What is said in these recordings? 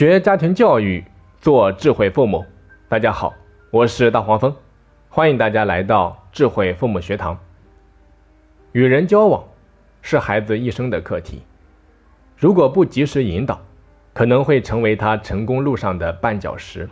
学家庭教育，做智慧父母。大家好，我是大黄蜂，欢迎大家来到智慧父母学堂。与人交往是孩子一生的课题，如果不及时引导，可能会成为他成功路上的绊脚石。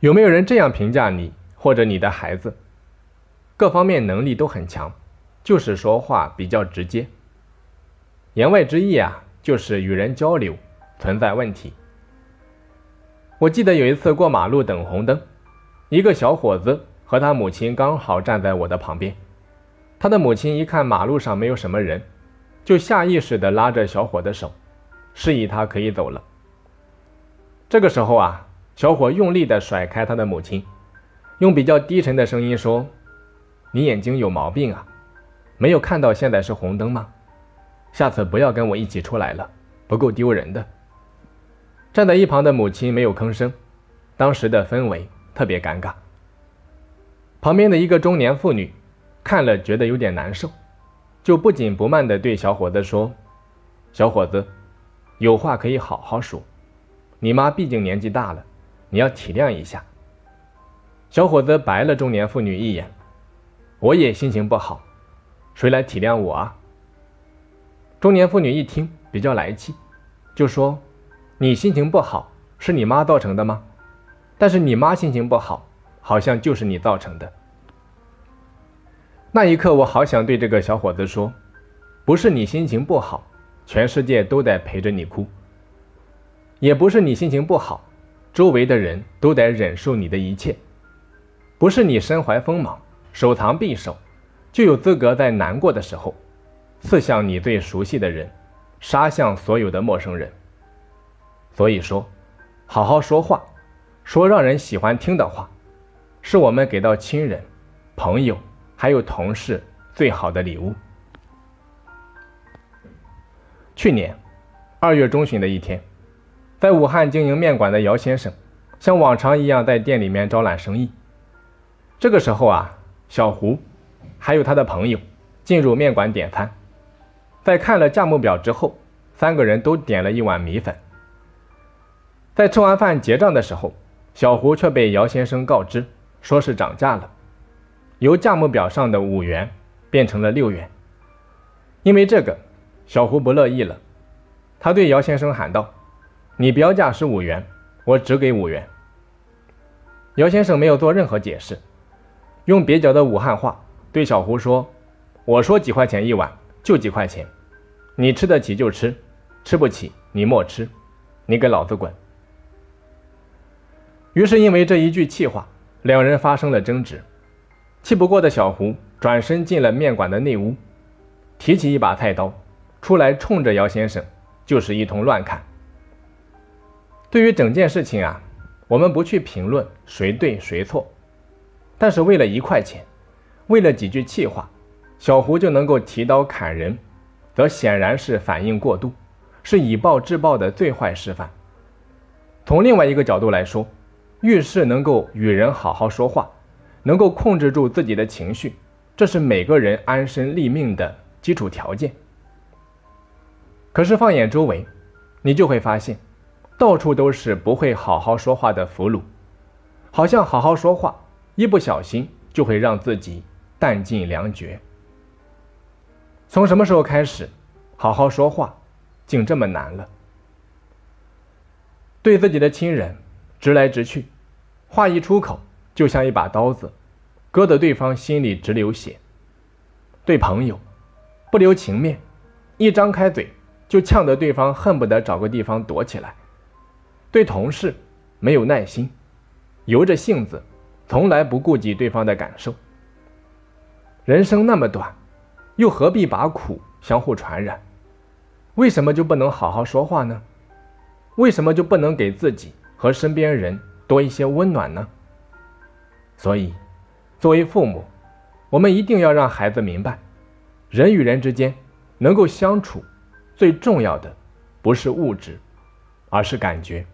有没有人这样评价你或者你的孩子？各方面能力都很强，就是说话比较直接。言外之意啊，就是与人交流存在问题。我记得有一次过马路等红灯，一个小伙子和他母亲刚好站在我的旁边。他的母亲一看马路上没有什么人，就下意识地拉着小伙的手，示意他可以走了。这个时候啊，小伙用力地甩开他的母亲，用比较低沉的声音说：“你眼睛有毛病啊，没有看到现在是红灯吗？”下次不要跟我一起出来了，不够丢人的。站在一旁的母亲没有吭声，当时的氛围特别尴尬。旁边的一个中年妇女看了觉得有点难受，就不紧不慢地对小伙子说：“小伙子，有话可以好好说，你妈毕竟年纪大了，你要体谅一下。”小伙子白了中年妇女一眼：“我也心情不好，谁来体谅我啊？”中年妇女一听比较来气，就说：“你心情不好是你妈造成的吗？但是你妈心情不好，好像就是你造成的。”那一刻，我好想对这个小伙子说：“不是你心情不好，全世界都得陪着你哭；也不是你心情不好，周围的人都得忍受你的一切；不是你身怀锋芒，手藏匕首，就有资格在难过的时候。”刺向你最熟悉的人，杀向所有的陌生人。所以说，好好说话，说让人喜欢听的话，是我们给到亲人、朋友还有同事最好的礼物。去年二月中旬的一天，在武汉经营面馆的姚先生，像往常一样在店里面招揽生意。这个时候啊，小胡还有他的朋友进入面馆点餐。在看了价目表之后，三个人都点了一碗米粉。在吃完饭结账的时候，小胡却被姚先生告知，说是涨价了，由价目表上的五元变成了六元。因为这个，小胡不乐意了，他对姚先生喊道：“你标价是五元，我只给五元。”姚先生没有做任何解释，用蹩脚的武汉话对小胡说：“我说几块钱一碗，就几块钱。”你吃得起就吃，吃不起你莫吃，你给老子滚！于是因为这一句气话，两人发生了争执。气不过的小胡转身进了面馆的内屋，提起一把菜刀，出来冲着姚先生就是一通乱砍。对于整件事情啊，我们不去评论谁对谁错，但是为了一块钱，为了几句气话，小胡就能够提刀砍人。则显然是反应过度，是以暴制暴的最坏示范。从另外一个角度来说，遇事能够与人好好说话，能够控制住自己的情绪，这是每个人安身立命的基础条件。可是放眼周围，你就会发现，到处都是不会好好说话的俘虏，好像好好说话，一不小心就会让自己弹尽粮绝。从什么时候开始，好好说话竟这么难了？对自己的亲人直来直去，话一出口就像一把刀子，割得对方心里直流血；对朋友不留情面，一张开嘴就呛得对方恨不得找个地方躲起来；对同事没有耐心，由着性子，从来不顾及对方的感受。人生那么短。又何必把苦相互传染？为什么就不能好好说话呢？为什么就不能给自己和身边人多一些温暖呢？所以，作为父母，我们一定要让孩子明白，人与人之间能够相处，最重要的不是物质，而是感觉。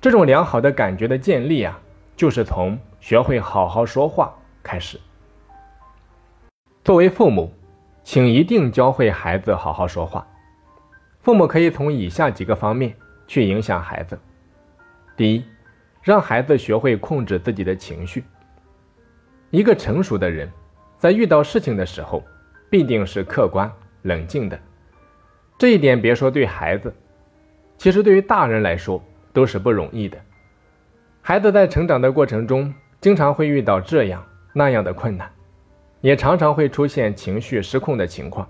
这种良好的感觉的建立啊，就是从学会好好说话开始。作为父母。请一定教会孩子好好说话。父母可以从以下几个方面去影响孩子：第一，让孩子学会控制自己的情绪。一个成熟的人，在遇到事情的时候，必定是客观冷静的。这一点别说对孩子，其实对于大人来说都是不容易的。孩子在成长的过程中，经常会遇到这样那样的困难，也常常会出现情绪失控的情况。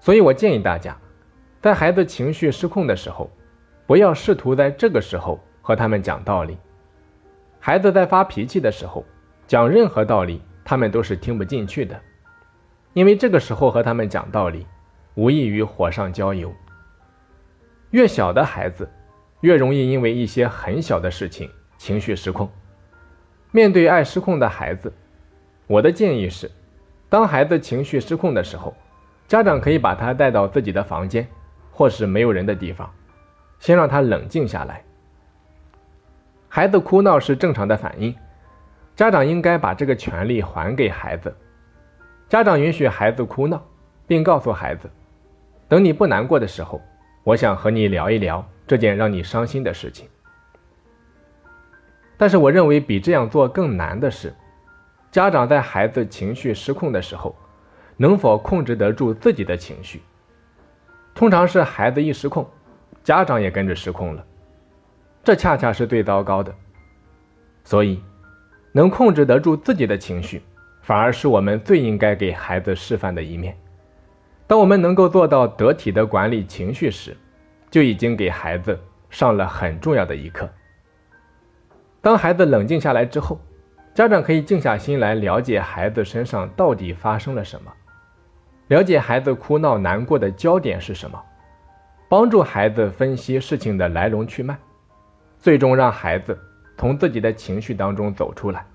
所以我建议大家，在孩子情绪失控的时候，不要试图在这个时候和他们讲道理。孩子在发脾气的时候。讲任何道理，他们都是听不进去的，因为这个时候和他们讲道理，无异于火上浇油。越小的孩子，越容易因为一些很小的事情情绪失控。面对爱失控的孩子，我的建议是，当孩子情绪失控的时候，家长可以把他带到自己的房间，或是没有人的地方，先让他冷静下来。孩子哭闹是正常的反应。家长应该把这个权利还给孩子。家长允许孩子哭闹，并告诉孩子：“等你不难过的时候，我想和你聊一聊这件让你伤心的事情。”但是，我认为比这样做更难的是，家长在孩子情绪失控的时候，能否控制得住自己的情绪？通常是孩子一失控，家长也跟着失控了，这恰恰是最糟糕的。所以。能控制得住自己的情绪，反而是我们最应该给孩子示范的一面。当我们能够做到得体的管理情绪时，就已经给孩子上了很重要的一课。当孩子冷静下来之后，家长可以静下心来了解孩子身上到底发生了什么，了解孩子哭闹难过的焦点是什么，帮助孩子分析事情的来龙去脉，最终让孩子。从自己的情绪当中走出来。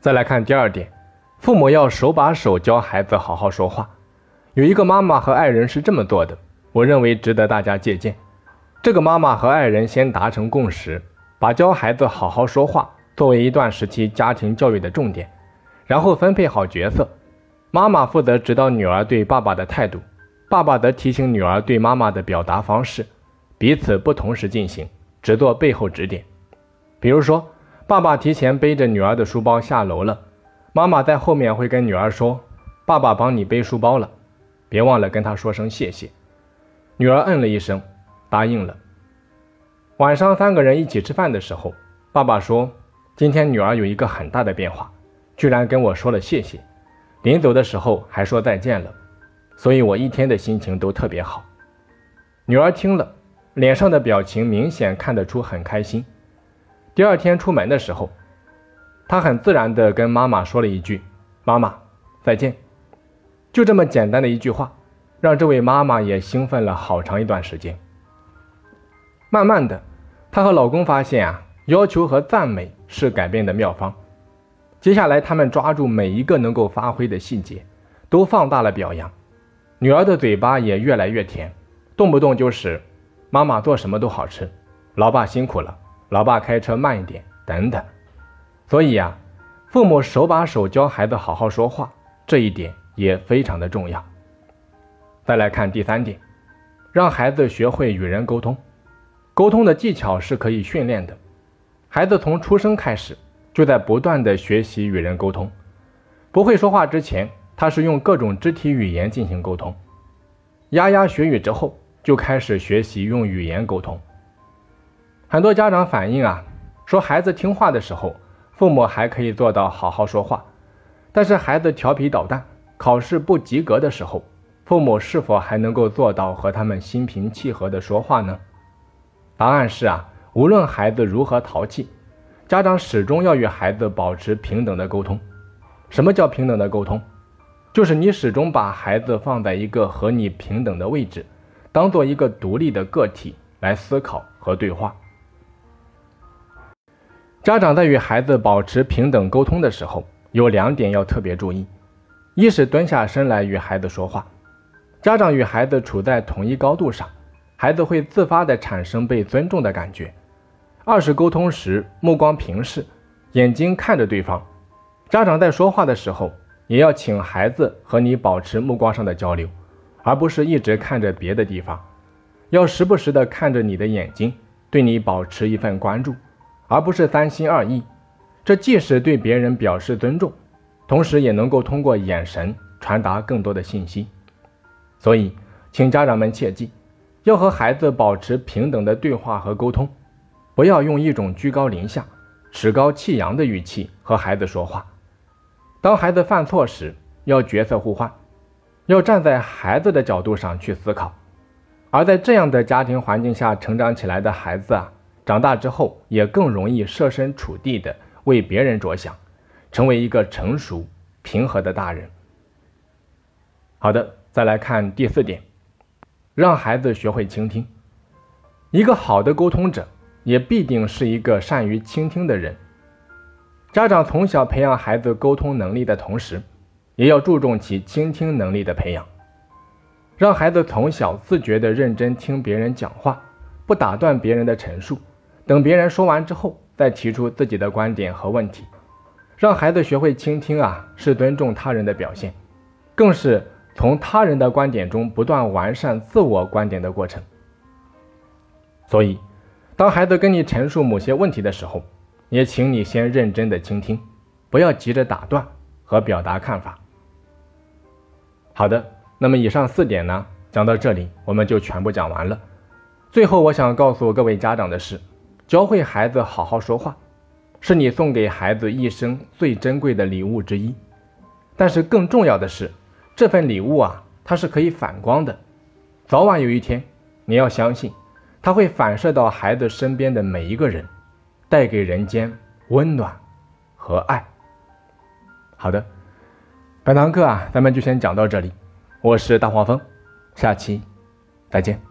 再来看第二点，父母要手把手教孩子好好说话。有一个妈妈和爱人是这么做的，我认为值得大家借鉴。这个妈妈和爱人先达成共识，把教孩子好好说话作为一段时期家庭教育的重点，然后分配好角色，妈妈负责指导女儿对爸爸的态度，爸爸则提醒女儿对妈妈的表达方式，彼此不同时进行。只做背后指点，比如说，爸爸提前背着女儿的书包下楼了，妈妈在后面会跟女儿说：“爸爸帮你背书包了，别忘了跟他说声谢谢。”女儿嗯了一声，答应了。晚上三个人一起吃饭的时候，爸爸说：“今天女儿有一个很大的变化，居然跟我说了谢谢，临走的时候还说再见了，所以我一天的心情都特别好。”女儿听了。脸上的表情明显看得出很开心。第二天出门的时候，他很自然地跟妈妈说了一句：“妈妈，再见。”就这么简单的一句话，让这位妈妈也兴奋了好长一段时间。慢慢的，她和老公发现啊，要求和赞美是改变的妙方。接下来，他们抓住每一个能够发挥的细节，都放大了表扬。女儿的嘴巴也越来越甜，动不动就是。妈妈做什么都好吃，老爸辛苦了，老爸开车慢一点，等等。所以呀，父母手把手教孩子好好说话，这一点也非常的重要。再来看第三点，让孩子学会与人沟通。沟通的技巧是可以训练的，孩子从出生开始就在不断的学习与人沟通。不会说话之前，他是用各种肢体语言进行沟通。牙牙学语之后。就开始学习用语言沟通。很多家长反映啊，说孩子听话的时候，父母还可以做到好好说话；但是孩子调皮捣蛋、考试不及格的时候，父母是否还能够做到和他们心平气和的说话呢？答案是啊，无论孩子如何淘气，家长始终要与孩子保持平等的沟通。什么叫平等的沟通？就是你始终把孩子放在一个和你平等的位置。当做一个独立的个体来思考和对话。家长在与孩子保持平等沟通的时候，有两点要特别注意：一是蹲下身来与孩子说话，家长与孩子处在同一高度上，孩子会自发的产生被尊重的感觉；二是沟通时目光平视，眼睛看着对方。家长在说话的时候，也要请孩子和你保持目光上的交流。而不是一直看着别的地方。要时不时的看着你的眼睛，对你保持一份关注，而不是三心二意。这既是对别人表示尊重，同时也能够通过眼神传达更多的信息。所以，请家长们切记，要和孩子保持平等的对话和沟通，不要用一种居高临下、趾高气扬的语气和孩子说话。当孩子犯错时，要角色互换，要站在孩子的角度上去思考。而在这样的家庭环境下成长起来的孩子啊，长大之后也更容易设身处地的为别人着想，成为一个成熟平和的大人。好的，再来看第四点，让孩子学会倾听。一个好的沟通者，也必定是一个善于倾听的人。家长从小培养孩子沟通能力的同时，也要注重其倾听能力的培养。让孩子从小自觉地认真听别人讲话，不打断别人的陈述，等别人说完之后再提出自己的观点和问题。让孩子学会倾听啊，是尊重他人的表现，更是从他人的观点中不断完善自我观点的过程。所以，当孩子跟你陈述某些问题的时候，也请你先认真的倾听，不要急着打断和表达看法。好的。那么以上四点呢，讲到这里我们就全部讲完了。最后我想告诉各位家长的是，教会孩子好好说话，是你送给孩子一生最珍贵的礼物之一。但是更重要的是，这份礼物啊，它是可以反光的，早晚有一天，你要相信，它会反射到孩子身边的每一个人，带给人间温暖和爱。好的，本堂课啊，咱们就先讲到这里。我是大黄蜂，下期再见。